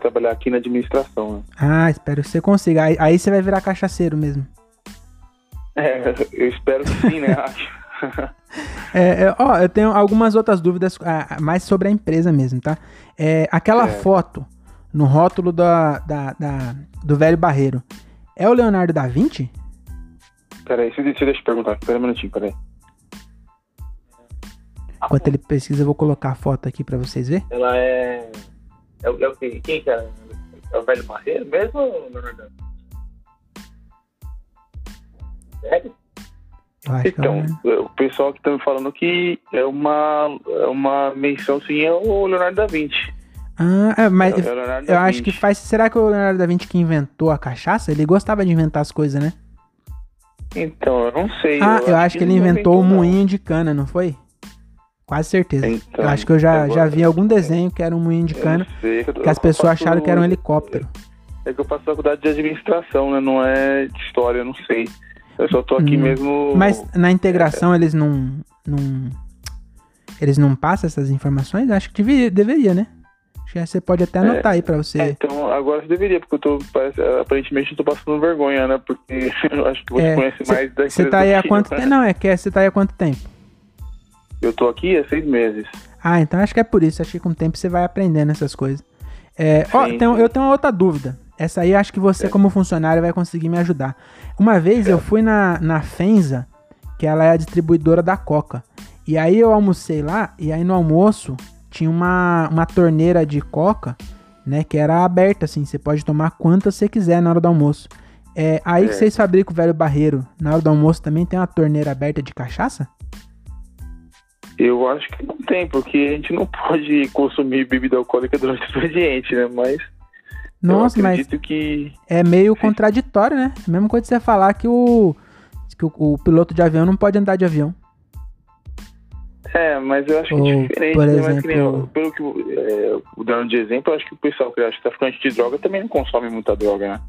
trabalhar aqui na administração. Né? ah, espero que você consiga. Aí, aí você vai virar cachaceiro mesmo. É, eu espero que sim, né? É, é, ó, eu tenho algumas outras dúvidas ah, mais sobre a empresa mesmo, tá? É, aquela É. foto no rótulo da, da- da- do velho barreiro é o Leonardo da Vinci? Peraí, você deixa eu perguntar. Peraí um minutinho, peraí. Enquanto ele pesquisa, eu vou colocar a foto aqui pra vocês verem. Ela é. É, o- é quê? Quem que é? É o velho Barreiro mesmo, Leonardo? Sério? Eu acho que é Então, o- o pessoal que tá me falando que é uma, é uma menção, sim, é o Leonardo da Vinci. Ah, é, mas É Leonardo eu acho que faz. Será que o Leonardo da Vinci que inventou a cachaça? Ele gostava de inventar as coisas, né? Então, eu não sei. Ah, eu acho que ele inventou o não. moinho de cana, não foi? Quase certeza. Então, eu acho que eu já, já vi algum desenho que era um moinho de Eu cana, sei, eu- que as eu pessoas acharam que era um helicóptero. É que eu faço faculdade de administração, né? Não é de história, eu não sei. Eu só tô aqui Hum, mesmo. Mas na integração eles não, não. Eles não passam essas informações? Acho que devia, deveria, né? Acho que você pode até anotar aí pra É, você. então, agora você deveria, porque eu tô. Parece, aparentemente eu tô passando vergonha, né? Porque eu acho que você É, conhece cê- mais da Você tá aí há quanto eu, tempo? né? Não, é que você tá aí há quanto tempo? Eu tô aqui há seis meses. Ah, então acho que é por isso. Acho que com o tempo você vai aprendendo essas coisas. É, ó, então, eu tenho uma outra dúvida. Essa aí acho que você, como funcionário, vai conseguir me ajudar. Uma vez eu fui na, na Fenza, que ela é a distribuidora da Coca. E aí eu almocei lá, e aí no almoço tinha uma, uma torneira de Coca, né? Que era aberta, assim. Você pode tomar quantas você quiser na hora do almoço. É, aí que É. vocês fabricam o velho barreiro, na hora do almoço também tem uma torneira aberta de cachaça? Eu acho que não tem, porque a gente não pode consumir bebida alcoólica durante o expediente, né? Mas Nossa, eu mas acredito que. É meio contraditório, né? Mesma coisa de você falar que o, que o, o piloto de avião não pode andar de avião. É, mas eu acho que Ou, é diferente, por né? Mas que nem exemplo- pelo que é, dando de exemplo, eu acho que o pessoal que acha traficante de droga também não consome muita droga, né?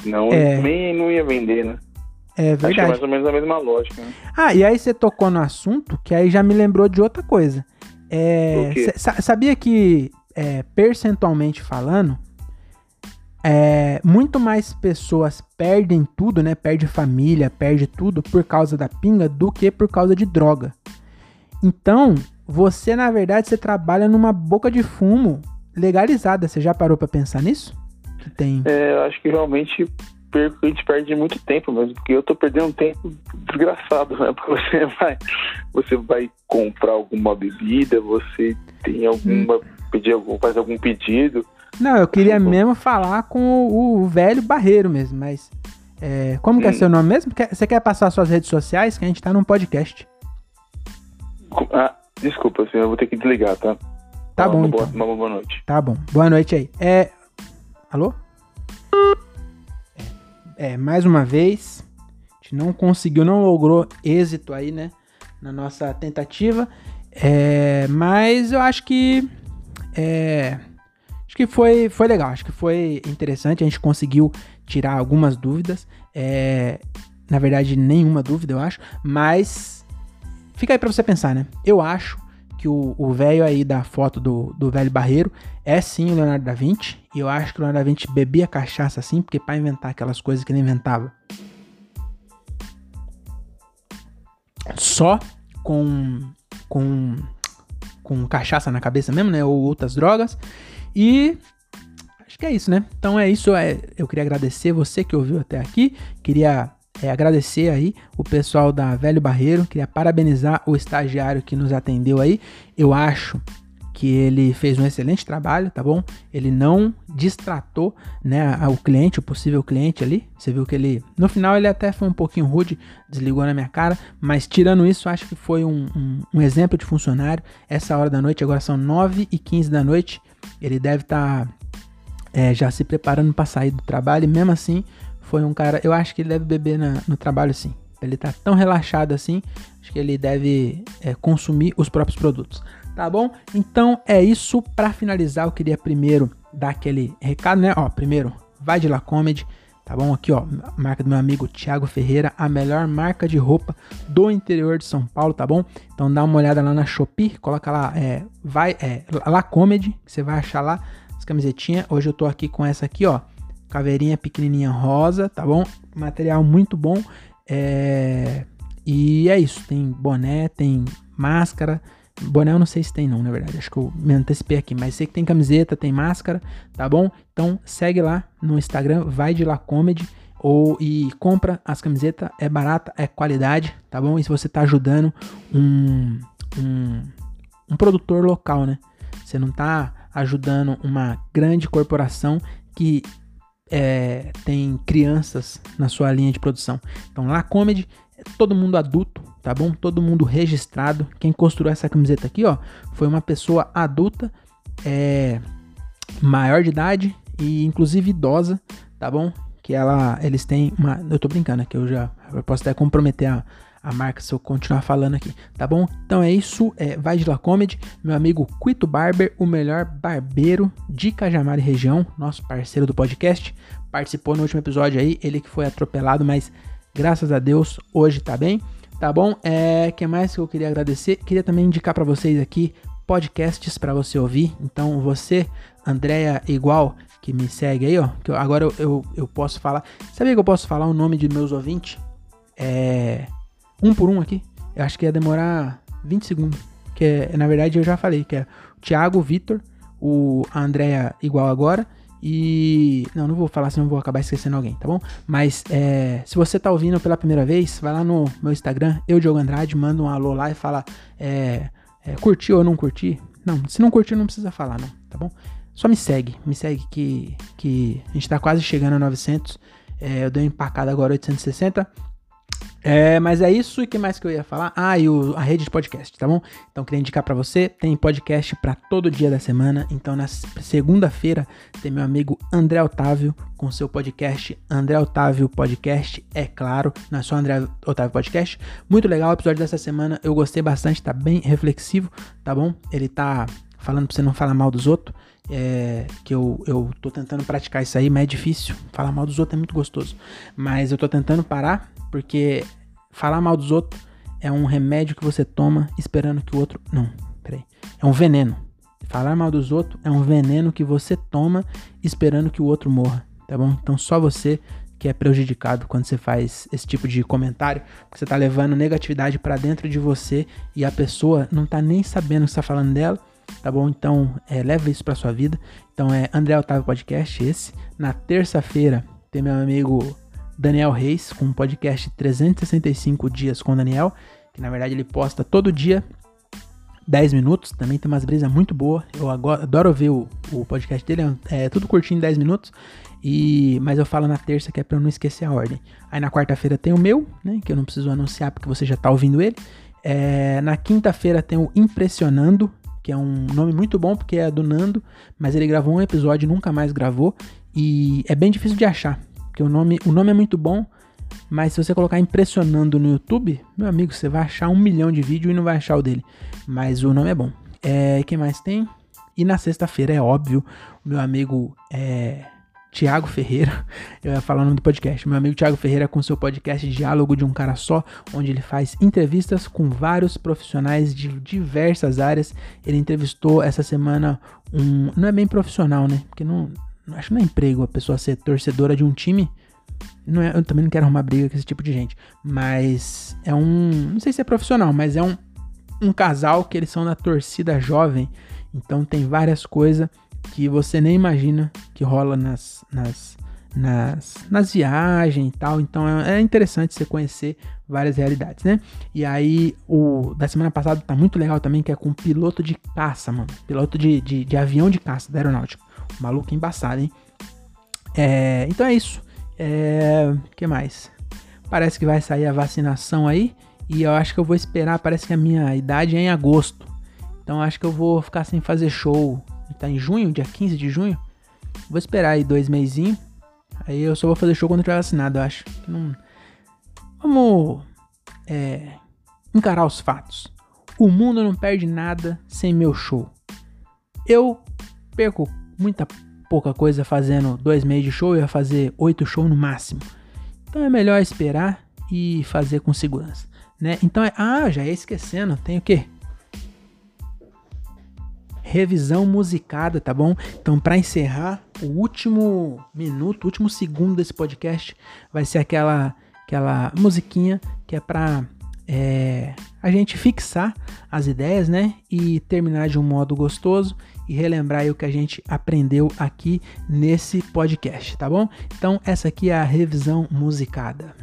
Senão É. também não ia vender, né? É Acho que é verdade. mais ou menos a mesma lógica, né? Ah, e aí você tocou no assunto que aí já me lembrou de outra coisa. É, sabia que, é, percentualmente falando, é, muito mais pessoas perdem tudo, né? Perde família, perde tudo por causa da pinga do que por causa de droga. Então, você, na verdade, você trabalha numa boca de fumo legalizada. Você já parou pra pensar nisso? Que tem. É, eu acho que realmente perco, a gente perde muito tempo mesmo, porque eu tô perdendo um tempo desgraçado, né? Porque você vai, você vai comprar alguma bebida, você tem alguma, Hum. pedir algum, faz algum pedido. Não, eu queria bom. mesmo falar com o, o velho barreiro mesmo, mas. é, como que é Hum. seu nome mesmo? Você quer passar suas redes sociais? Que a gente tá num podcast. Ah, desculpa, senhor, eu vou ter que desligar, tá? Tá Uma bom, boa, então. Uma boa noite. Tá bom. Boa noite aí. É. Alô? É, é, mais uma vez. A gente não conseguiu, não logrou êxito aí, né? Na nossa tentativa. É, mas eu acho que. É, acho que foi, foi legal. Acho que foi interessante. A gente conseguiu tirar algumas dúvidas. É, na verdade, nenhuma dúvida, eu acho. Mas. Fica aí pra você pensar, né? Eu acho que o velho aí da foto do, do velho barreiro é sim o Leonardo da Vinci. E eu acho que o Leonardo da Vinci bebia cachaça assim, porque pra inventar aquelas coisas que ele inventava só com, com, com cachaça na cabeça mesmo, né? Ou outras drogas. E acho que é isso, né? Então é isso. É, eu queria agradecer você que ouviu até aqui. Queria é, agradecer aí o pessoal da Velho Barreiro. Queria parabenizar o estagiário que nos atendeu aí. Eu acho que ele fez um excelente trabalho, tá bom? Ele não distratou, né, o cliente, o possível cliente ali. Você viu que ele, no final ele até foi um pouquinho rude, desligou na minha cara, mas tirando isso, acho que foi um, um, um exemplo de funcionário. Essa hora da noite, agora são 9 e 15 da noite, ele deve estar tá, é, já se preparando para sair do trabalho, e mesmo assim, foi um cara, eu acho que ele deve beber na, no trabalho sim. Ele tá tão relaxado assim, acho que ele deve é, consumir os próprios produtos tá bom? Então é isso. Para finalizar, eu queria primeiro dar aquele recado, né? Ó, primeiro, vai de La Comedy, tá bom? Aqui, ó, marca do meu amigo Thiago Ferreira, a melhor marca de roupa do interior de São Paulo, tá bom? Então dá uma olhada lá na Shopee, coloca lá, é, vai, é, La Comedy, que você vai achar lá as camisetinhas. Hoje eu tô aqui com essa aqui, ó, caveirinha pequenininha rosa, tá bom? Material muito bom, é... E é isso, tem boné, tem máscara, Boné eu não sei se tem não, na verdade. Acho que eu me antecipei aqui. Mas sei que tem camiseta, tem máscara, tá bom? Então segue lá no Instagram, vai de lá comedy. Ou, e compra as camisetas, é barata, é qualidade, tá bom? E se você tá ajudando um, um, um produtor local, né? Você não tá ajudando uma grande corporação que é, tem crianças na sua linha de produção. Então, lá Comedy é todo mundo adulto, tá bom? Todo mundo registrado. Quem construiu essa camiseta aqui, ó, foi uma pessoa adulta, é, maior de idade e inclusive idosa, tá bom? Que ela, eles têm uma, eu tô brincando aqui, eu já eu posso até comprometer a, a marca se eu continuar falando aqui, tá bom? Então é isso, é, vai de La Comedy, meu amigo Quito Barber, o melhor barbeiro de Cajamar e região, nosso parceiro do podcast, participou no último episódio aí, ele que foi atropelado, mas graças a Deus hoje tá bem. Tá bom? É, que mais que eu queria agradecer? Queria também indicar para vocês aqui podcasts para você ouvir. Então, você, Andréia Igual, que me segue aí, ó, que eu, agora eu, eu, eu, posso falar. Sabia que eu posso falar o nome de meus ouvintes? É. Um por um aqui. Eu acho que ia demorar 20 segundos. Que é, na verdade eu já falei, que é o Thiago Vitor, o Andréia Igual agora e. Não, não vou falar, senão vou acabar esquecendo alguém, tá bom? Mas é, se você tá ouvindo pela primeira vez, vai lá no meu Instagram, eu, Diogo Andrade, manda um alô lá e fala: é, é, curtiu ou não curtir? Não, se não curtir, não precisa falar, não, tá bom? Só me segue, me segue que, que a gente tá quase chegando a 900. É, eu dei uma empacada agora 860. É, mas é isso. E que mais que eu ia falar? Ah, e o, a rede de podcast, tá bom? Então, queria indicar para você: tem podcast para todo dia da semana. Então, na segunda-feira, tem meu amigo André Otávio com seu podcast André Otávio Podcast. É claro, não é só André Otávio Podcast. Muito legal o episódio dessa semana. Eu gostei bastante, tá bem reflexivo, tá bom? Ele tá falando pra você não falar mal dos outros. É, que eu, eu tô tentando praticar isso aí, mas é difícil. Falar mal dos outros é muito gostoso. Mas eu tô tentando parar porque falar mal dos outros é um remédio que você toma esperando que o outro. Não, peraí. É um veneno. Falar mal dos outros é um veneno que você toma esperando que o outro morra, tá bom? Então só você que é prejudicado quando você faz esse tipo de comentário, porque você tá levando negatividade para dentro de você e a pessoa não tá nem sabendo o que você tá falando dela, tá bom? Então, é, leva isso pra sua vida. Então é André Otávio Podcast esse. Na terça-feira tem meu amigo Daniel Reis, com um podcast 365 dias com Daniel, que na verdade ele posta todo dia 10 minutos, também tem umas brisas muito boas. Eu adoro ver o, o podcast dele, é, é tudo curtinho em 10 minutos. E, mas eu falo na terça que é para eu não esquecer a ordem. Aí na quarta-feira tem o meu, né, que eu não preciso anunciar porque você já tá ouvindo ele. É, na quinta-feira tem o Impressionando, que é um nome muito bom porque é do Nando, mas ele gravou um episódio e nunca mais gravou. E é bem difícil de achar. Porque o nome, o nome é muito bom, mas se você colocar impressionando no YouTube, meu amigo, você vai achar um milhão de vídeos e não vai achar o dele. Mas o nome é bom. É, quem mais tem? E na sexta-feira, é óbvio, o meu amigo é, Tiago Ferreira, eu ia falar o nome do podcast, meu amigo Tiago Ferreira com seu podcast Diálogo de um Cara Só, onde ele faz entrevistas com vários profissionais de diversas áreas. Ele entrevistou essa semana um. Não é bem profissional, né? Porque não, Acho que não é emprego a pessoa ser torcedora de um time. Não é, eu também não quero arrumar briga com esse tipo de gente. Mas é um. Não sei se é profissional, mas é um, um casal que eles são da torcida jovem. Então tem várias coisas que você nem imagina que rola nas, nas, nas, nas viagens e tal. Então é, é interessante você conhecer várias realidades, né? E aí, o da semana passada tá muito legal também, que é com piloto de caça, mano. Piloto de, de, de avião de caça da aeronáutica. Maluco embaçado, hein? É, então é isso. É, que mais? Parece que vai sair a vacinação aí. E eu acho que eu vou esperar. Parece que a minha idade é em agosto. Então acho que eu vou ficar sem fazer show. Tá em junho, dia 15 de junho. Vou esperar aí dois meizinhos. Aí eu só vou fazer show quando tiver vacinado, eu acho. Não... Vamos é, encarar os fatos. O mundo não perde nada sem meu show. Eu perco muita pouca coisa fazendo dois meses de show, eu ia fazer oito shows no máximo. Então é melhor esperar e fazer com segurança, né? Então é, ah, já ia esquecendo, tem o quê? Revisão musicada, tá bom? Então para encerrar, o último minuto, o último segundo desse podcast vai ser aquela aquela musiquinha que é para é, a gente fixar as ideias, né? E terminar de um modo gostoso e relembrar o que a gente aprendeu aqui nesse podcast, tá bom? Então, essa aqui é a revisão musicada.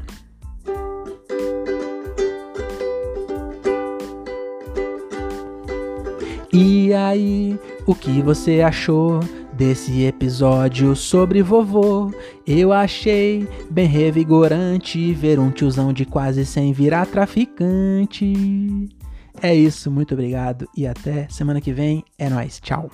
E aí, o que você achou desse episódio sobre vovô? Eu achei bem revigorante ver um tiozão de quase 100 virar traficante. É isso, muito obrigado e até semana que vem. É nóis, tchau.